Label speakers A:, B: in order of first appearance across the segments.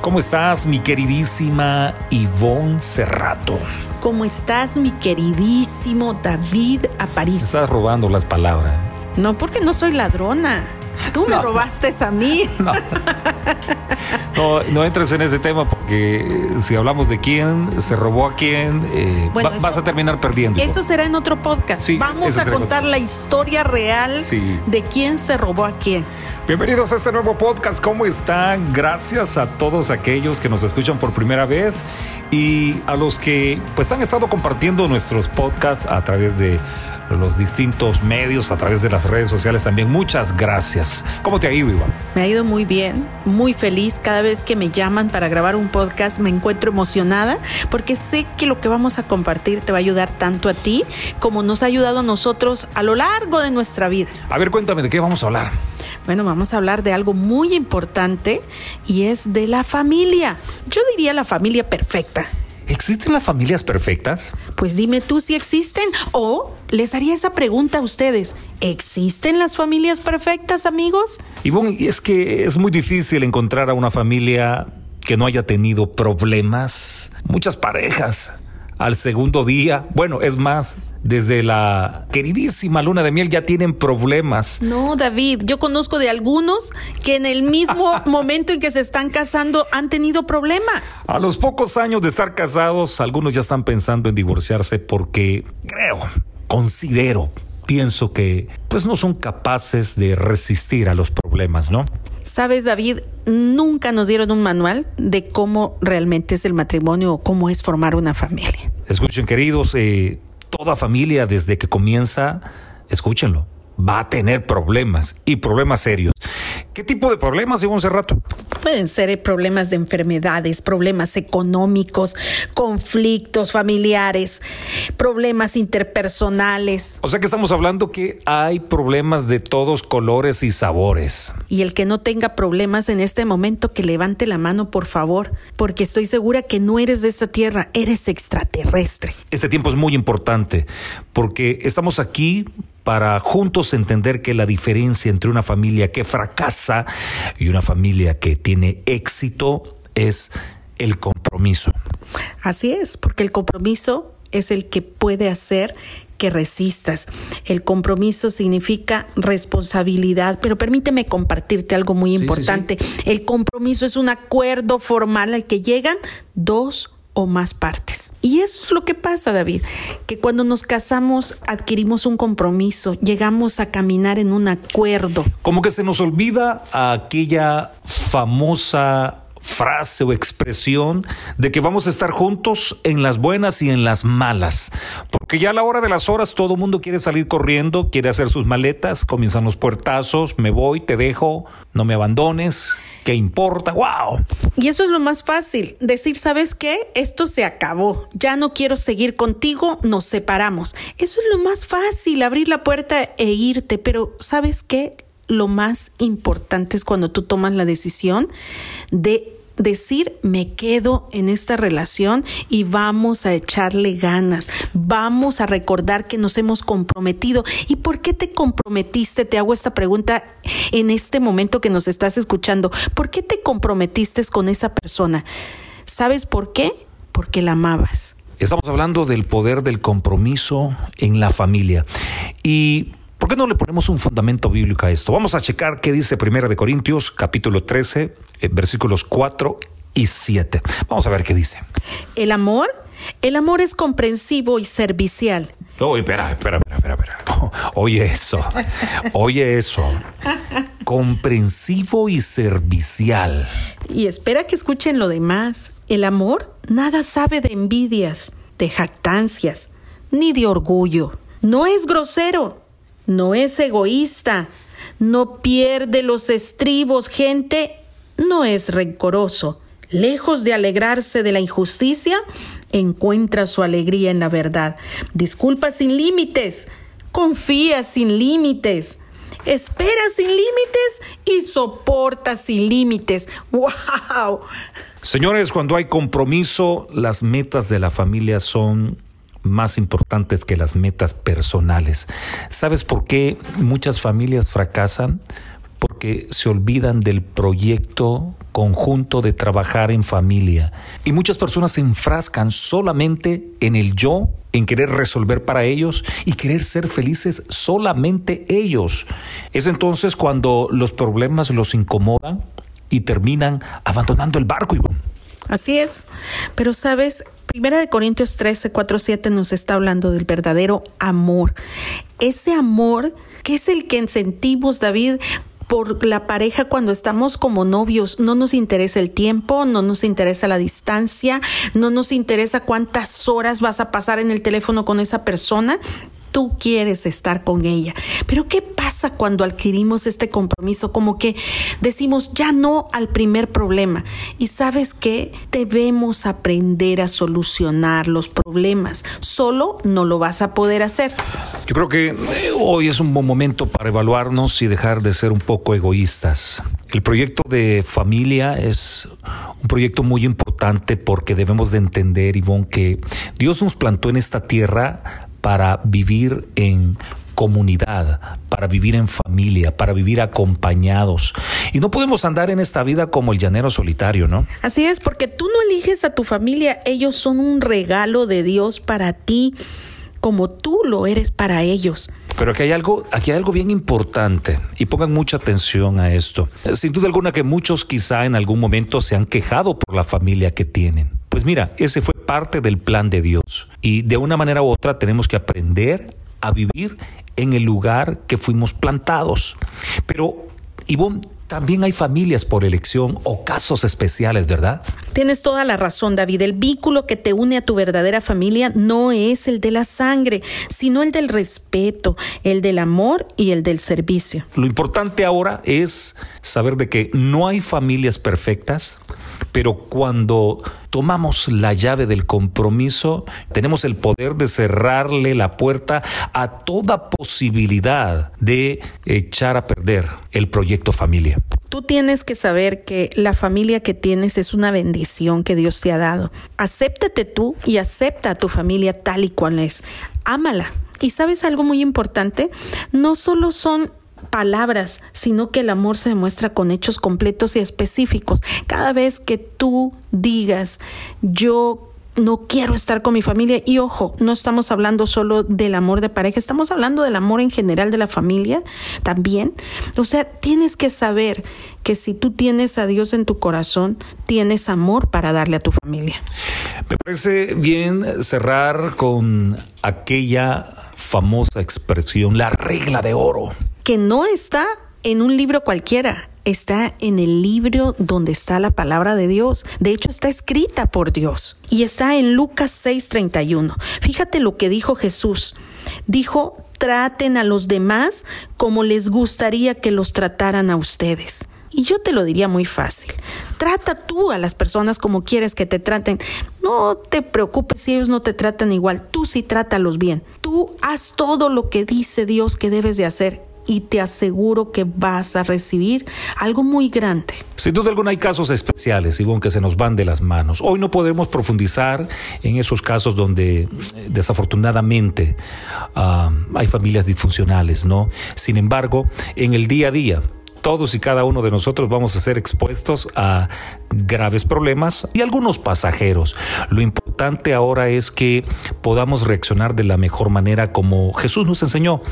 A: ¿Cómo estás, mi queridísima Ivonne Cerrato?
B: ¿Cómo estás, mi queridísimo David Aparicio?
A: Estás robando las palabras.
B: No, porque no soy ladrona. Tú me
A: No.
B: robaste a mí.
A: No. No, no entres en ese tema porque si hablamos de quién se robó a quién, eh,
B: Bueno,
A: va-
B: eso-
A: vas a terminar perdiendo.
B: Eso será en otro podcast.
A: Sí,
B: Vamos a contar la historia real
A: Sí.
B: de quién se robó a quién.
A: Bienvenidos a este nuevo podcast. ¿Cómo están? Gracias a todos aquellos que nos escuchan por primera vez y a los que pues han estado compartiendo nuestros podcasts a través de los distintos medios, a través de las redes sociales también. Muchas gracias. ¿Cómo te ha ido, Iván?
B: Me ha ido muy bien, muy feliz. Cada vez que me llaman para grabar un podcast me encuentro emocionada porque sé que lo que vamos a compartir te va a ayudar tanto a ti como nos ha ayudado a nosotros a lo largo de nuestra vida.
A: A ver, cuéntame de qué vamos a hablar.
B: Bueno, vamos a hablar de algo muy importante y es de la familia. Yo diría la familia perfecta.
A: ¿Existen las familias perfectas?
B: Pues dime tú si existen o les haría esa pregunta a ustedes. ¿Existen las familias perfectas, amigos?
A: Ivonne, y es que es muy difícil encontrar a una familia que no haya tenido problemas. Muchas parejas al segundo día, bueno, es más, desde la queridísima luna de miel ya tienen problemas.
B: No, David, yo conozco de algunos que en el mismo momento en que se están casando han tenido problemas.
A: A los pocos años de estar casados, algunos ya están pensando en divorciarse porque creo, considero, pienso que pues no son capaces de resistir a los problemas, ¿no?
B: Sabes, David, nunca nos dieron un manual de cómo realmente es el matrimonio o cómo es formar una familia.
A: Escuchen, queridos, eh, toda familia desde que comienza, escúchenlo, va a tener problemas y problemas serios. ¿Qué tipo de problemas, Ivonne Cerrato?
B: Pueden ser eh, problemas de enfermedades, problemas económicos, conflictos familiares, problemas interpersonales.
A: O sea que estamos hablando que hay problemas de todos colores y sabores.
B: Y el que no tenga problemas en este momento, que levante la mano, por favor, porque estoy segura que no eres de esta tierra, eres extraterrestre.
A: Este tiempo es muy importante porque estamos aquí para juntos entender que la diferencia entre una familia que fracasa y una familia que tiene éxito es el compromiso.
B: Así es, porque el compromiso es el que puede hacer que resistas. El compromiso significa responsabilidad, pero permíteme compartirte algo muy
A: Sí, sí,
B: importante. El compromiso es un acuerdo formal al que llegan dos o más partes. Y eso es lo que pasa, David, que cuando nos casamos adquirimos un compromiso, llegamos a caminar en un acuerdo.
A: Como que se nos olvida aquella famosa frase o expresión de que vamos a estar juntos en las buenas y en las malas. Porque ya a la hora de las horas todo el mundo quiere salir corriendo, quiere hacer sus maletas, comienzan los puertazos, me voy, te dejo, no me abandones, ¿qué importa? ¡Wow!
B: Y eso es lo más fácil, decir, ¿sabes qué? Esto se acabó, ya no quiero seguir contigo, nos separamos. Eso es lo más fácil, abrir la puerta e irte, pero ¿sabes qué? Lo más importante es cuando tú tomas la decisión de decir me quedo en esta relación y vamos a echarle ganas, vamos a recordar que nos hemos comprometido. ¿Y por qué te comprometiste? Te hago esta pregunta en este momento que nos estás escuchando. ¿Por qué te comprometiste con esa persona? ¿Sabes por qué? Porque la amabas.
A: Estamos hablando del poder del compromiso en la familia. Y ¿por qué no le ponemos un fundamento bíblico a esto? Vamos a checar qué dice Primera de Corintios, capítulo 13, eh, versículos 4 y 7. Vamos a ver qué dice.
B: El amor, el amor es comprensivo y servicial.
A: Espera, espera, espera, espera, espera. Oye eso. Oye eso. Comprensivo y servicial.
B: Y espera que escuchen lo demás. El amor nada sabe de envidias, de jactancias, ni de orgullo. No es grosero, no es egoísta, no pierde los estribos, gente, no es rencoroso. Lejos de alegrarse de la injusticia, encuentra su alegría en la verdad. Disculpa sin límites, confía sin límites. Espera sin límites y soporta sin límites. ¡Wow!
A: Señores, cuando hay compromiso, las metas de la familia son más importantes que las metas personales. ¿Sabes por qué muchas familias fracasan? Porque se olvidan del proyecto conjunto de trabajar en familia. Y muchas personas se enfrascan solamente en el yo, en querer resolver para ellos y querer ser felices solamente ellos. Es entonces cuando los problemas los incomodan y terminan abandonando el barco,
B: Así es. Pero sabes, Primera de Corintios 13, 4, 7 nos está hablando del verdadero amor. Ese amor que es el que sentimos, David, por la pareja cuando estamos como novios. No nos interesa el tiempo, no nos interesa la distancia, no nos interesa cuántas horas vas a pasar en el teléfono con esa persona tú quieres estar con ella. Pero ¿qué pasa cuando adquirimos este compromiso? Como que decimos ya no al primer problema. Y sabes que debemos aprender a solucionar los problemas. Solo no lo vas a poder hacer.
A: Yo creo que eh, hoy es un buen momento para evaluarnos y dejar de ser un poco egoístas. El proyecto de familia es un proyecto muy importante porque debemos de entender, Ivonne, que Dios nos plantó en esta tierra para vivir en comunidad, para vivir en familia, para vivir acompañados. Y no podemos andar en esta vida como el llanero solitario, ¿no?
B: Así es, porque tú no eliges a tu familia, ellos son un regalo de Dios para ti, como tú lo eres para ellos.
A: Pero aquí hay algo, aquí hay algo bien importante y pongan mucha atención a esto. Sin duda alguna que muchos quizá en algún momento se han quejado por la familia que tienen. Pues mira, ese fue parte del plan de Dios. Y de una manera u otra tenemos que aprender a vivir en el lugar que fuimos plantados. Pero, Ivonne, también hay familias por elección o casos especiales, ¿verdad?
B: Tienes toda la razón, David. El vínculo que te une a tu verdadera familia no es el de la sangre, sino el del respeto, el del amor y el del servicio.
A: Lo importante ahora es saber de que no hay familias perfectas, pero cuando tomamos la llave del compromiso, tenemos el poder de cerrarle la puerta a toda posibilidad de echar a perder el proyecto familia.
B: Tú tienes que saber que la familia que tienes es una bendición que Dios te ha dado. Acéptate tú y acepta a tu familia tal y cual es. Ámala. Y sabes algo muy importante, no solo son palabras, sino que el amor se demuestra con hechos completos y específicos. Cada vez que tú digas, yo no quiero estar con mi familia. Y ojo, no estamos hablando solo del amor de pareja, estamos hablando del amor en general de la familia también. O sea, tienes que saber que si tú tienes a Dios en tu corazón, tienes amor para darle a tu familia.
A: Me parece bien cerrar con aquella famosa expresión, la regla de oro
B: que no está en un libro cualquiera, está en el libro donde está la palabra de Dios. De hecho, está escrita por Dios y está en Lucas 6:31. Fíjate lo que dijo Jesús. Dijo, traten a los demás como les gustaría que los trataran a ustedes. Y yo te lo diría muy fácil. Trata tú a las personas como quieres que te traten. No te preocupes si ellos no te tratan igual. Tú sí trátalos bien. Tú haz todo lo que dice Dios que debes de hacer y te aseguro que vas a recibir algo muy grande.
A: Sin duda alguna hay casos especiales, Ivonne, que se nos van de las manos. Hoy no podemos profundizar en esos casos donde desafortunadamente ah, hay familias disfuncionales, ¿no? Sin embargo, en el día a día, todos y cada uno de nosotros vamos a ser expuestos a graves problemas y algunos pasajeros. Lo importante ahora es que podamos reaccionar de la mejor manera como Jesús nos enseñó.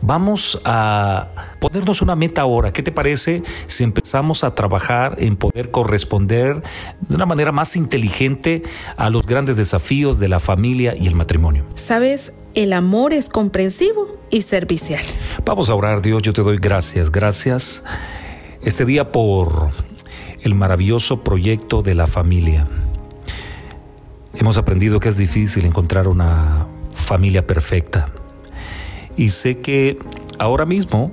A: Vamos a ponernos una meta ahora. ¿Qué te parece si empezamos a trabajar en poder corresponder de una manera más inteligente a los grandes desafíos de la familia y el matrimonio?
B: Sabes, el amor es comprensivo y servicial.
A: Vamos a orar, Dios, yo te doy gracias, gracias este día por el maravilloso proyecto de la familia. Hemos aprendido que es difícil encontrar una familia perfecta. Y sé que ahora mismo,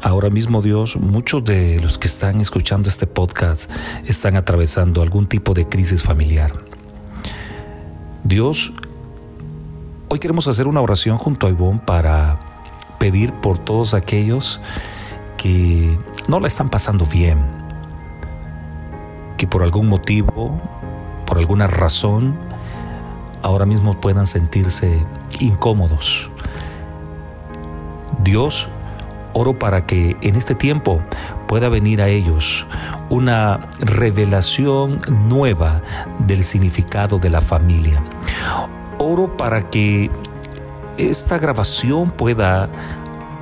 A: ahora mismo Dios, muchos de los que están escuchando este podcast están atravesando algún tipo de crisis familiar. Dios, hoy queremos hacer una oración junto a Ivonne para pedir por todos aquellos que no la están pasando bien, que por algún motivo, por alguna razón, ahora mismo puedan sentirse incómodos. Dios, oro para que en este tiempo pueda venir a ellos una revelación nueva del significado de la familia. Oro para que esta grabación pueda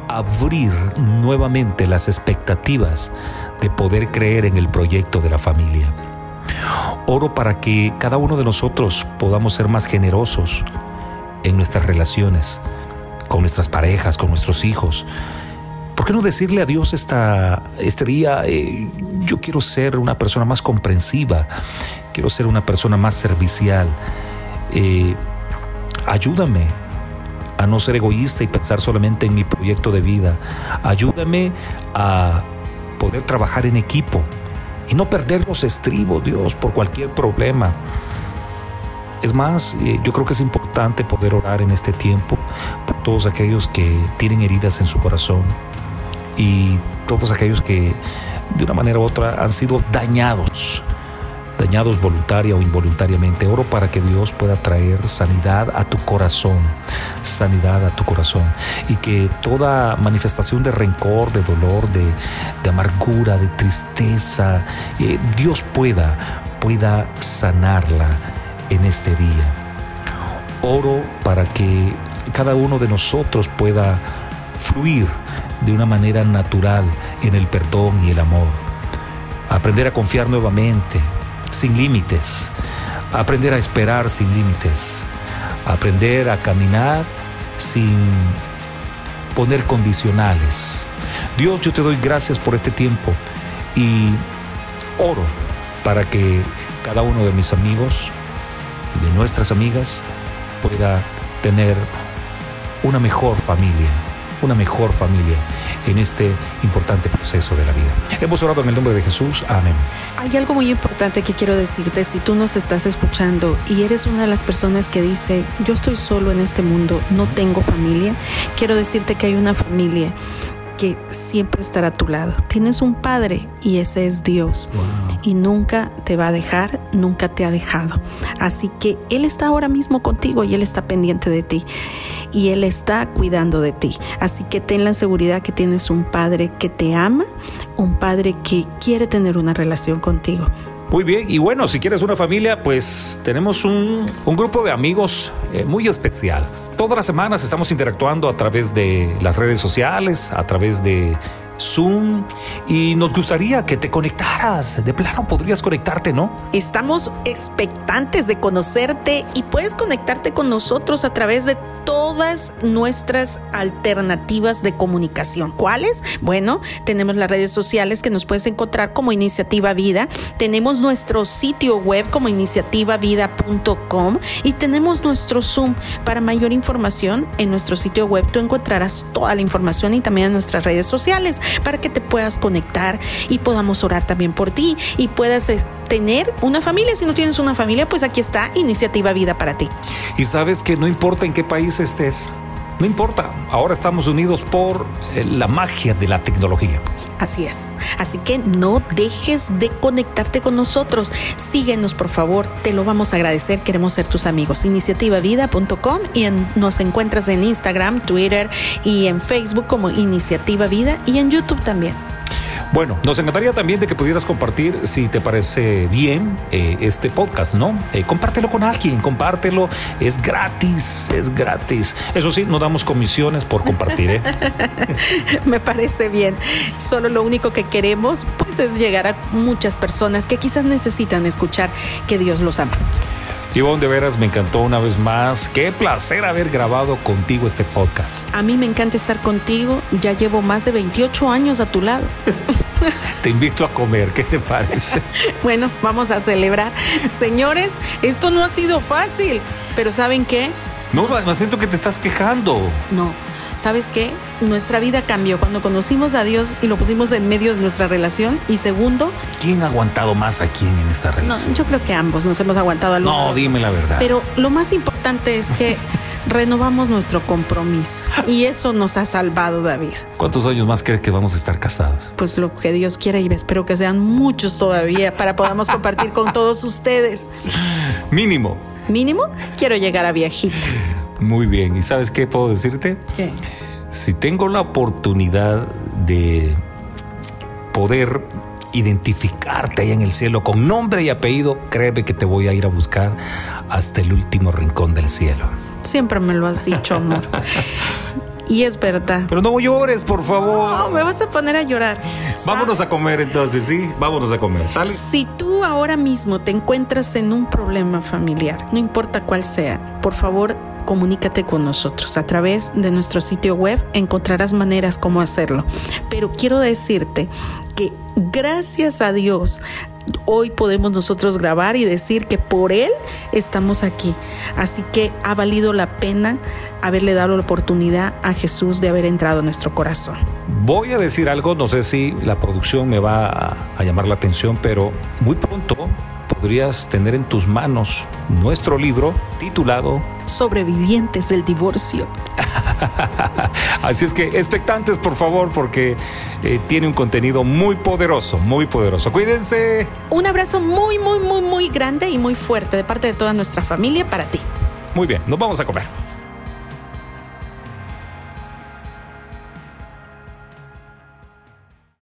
A: abrir nuevamente las expectativas de poder creer en el proyecto de la familia. Oro para que cada uno de nosotros podamos ser más generosos en nuestras relaciones, con nuestras parejas, con nuestros hijos. ¿Por qué no decirle a Dios esta, este día, eh, yo quiero ser una persona más comprensiva, quiero ser una persona más servicial? Eh, ayúdame a no ser egoísta y pensar solamente en mi proyecto de vida. Ayúdame a poder trabajar en equipo y no perder los estribos, Dios, por cualquier problema. Es más, eh, yo creo que es importante poder orar en este tiempo por todos aquellos que tienen heridas en su corazón y todos aquellos que de una manera u otra han sido dañados dañados voluntaria o involuntariamente. Oro para que Dios pueda traer sanidad a tu corazón, sanidad a tu corazón. Y que toda manifestación de rencor, de dolor, de, amargura, de tristeza, eh, Dios pueda, pueda sanarla en este día. Oro para que cada uno de nosotros pueda fluir de una manera natural en el perdón y el amor. Aprender a confiar nuevamente, sin límites, aprender a esperar sin límites, aprender a caminar sin poner condicionales. Dios, yo te doy gracias por este tiempo y oro para que cada uno de mis amigos, de nuestras amigas, pueda tener una mejor familia, una mejor familia en este importante proceso de la vida. Hemos orado en el nombre de Jesús. Amén.
B: Hay algo muy importante que quiero decirte. Si tú nos estás escuchando y eres una de las personas que dice, yo estoy solo en este mundo, no tengo familia, quiero decirte que hay una familia que siempre estará a tu lado. Tienes un Padre y ese es Dios. Y nunca te va a dejar, nunca te ha dejado. Así que Él está ahora mismo contigo y Él está pendiente de ti. Y Él está cuidando de ti. Así que ten la seguridad que tienes un Padre que te ama, un Padre que quiere tener una relación contigo.
A: Muy bien, y bueno, si quieres una familia, pues tenemos un, grupo de amigos eh, muy especial. Todas las semanas estamos interactuando a través de las redes sociales, a través de Zoom y nos gustaría que te conectaras. De plano podrías conectarte, ¿no?
B: Estamos expectantes de conocerte y puedes conectarte con nosotros a través de todas nuestras alternativas de comunicación. ¿Cuáles? Bueno, tenemos las redes sociales que nos puedes encontrar como Iniciativa Vida, tenemos nuestro sitio web como iniciativavida.com y tenemos nuestro Zoom. Para mayor información en nuestro sitio web tú encontrarás toda la información y también en nuestras redes sociales para que te puedas conectar y podamos orar también por ti y puedas eh, tener una familia. Si no tienes una familia, pues aquí está Iniciativa Vida para ti.
A: Y sabes que no importa en qué país estés, no importa, ahora estamos unidos por eh, la magia de la tecnología.
B: Así es. Así que no dejes de conectarte con nosotros. Síguenos, por favor. Te lo vamos a agradecer. Queremos ser tus amigos. Iniciativavida.com y nos encuentras en Instagram, Twitter y en Facebook como Iniciativa Vida y en YouTube también.
A: Bueno, nos encantaría también de que pudieras compartir, si te parece bien, eh, este podcast, ¿no? Eh, compártelo con alguien, compártelo, es gratis, es gratis. Eso sí, no damos comisiones por compartir, ¿eh?
B: Me parece bien. Solo lo único que queremos, pues, es llegar a muchas personas que quizás necesitan escuchar que Dios los ama.
A: Ivonne, de veras me encantó una vez más. Qué placer haber grabado contigo este podcast.
B: A mí me encanta estar contigo. Ya llevo más de 28 años a tu lado.
A: te invito a comer, ¿qué te parece?
B: bueno, vamos a celebrar. Señores, esto no ha sido fácil, pero ¿saben qué?
A: No, me siento que te estás quejando.
B: No, ¿sabes qué? Nuestra vida cambió cuando conocimos a Dios y lo pusimos en medio de nuestra relación. Y segundo,
A: ¿quién ha aguantado más a quién en esta relación?
B: No, yo creo que ambos nos hemos aguantado al
A: No, dime la verdad.
B: Pero lo más importante es que renovamos nuestro compromiso y eso nos ha salvado, David.
A: ¿Cuántos años más crees que vamos a estar casados?
B: Pues lo que Dios quiera y espero que sean muchos todavía para podamos compartir con todos ustedes.
A: Mínimo.
B: Mínimo, quiero llegar a viejita.
A: Muy bien. ¿Y sabes qué puedo decirte?
B: ¿Qué?
A: Si tengo la oportunidad de poder identificarte ahí en el cielo con nombre y apellido, créeme que te voy a ir a buscar hasta el último rincón del cielo.
B: Siempre me lo has dicho, amor. Y es verdad.
A: Pero no llores, por favor.
B: No, me vas a poner a llorar.
A: Vámonos a comer entonces, ¿sí? Vámonos a comer, ¿sale?
B: Si tú ahora mismo te encuentras en un problema familiar, no importa cuál sea, por favor comunícate con nosotros. A través de nuestro sitio web encontrarás maneras como hacerlo. Pero quiero decirte que gracias a Dios hoy podemos nosotros grabar y decir que por Él estamos aquí. Así que ha valido la pena haberle dado la oportunidad a Jesús de haber entrado en nuestro corazón.
A: Voy a decir algo, no sé si la producción me va a, a llamar la atención, pero muy pronto podrías tener en tus manos nuestro libro titulado
B: Sobrevivientes del divorcio.
A: Así es que expectantes, por favor, porque eh, tiene un contenido muy poderoso, muy poderoso. Cuídense.
B: Un abrazo muy, muy, muy, muy grande y muy fuerte de parte de toda nuestra familia para ti.
A: Muy bien, nos vamos a comer.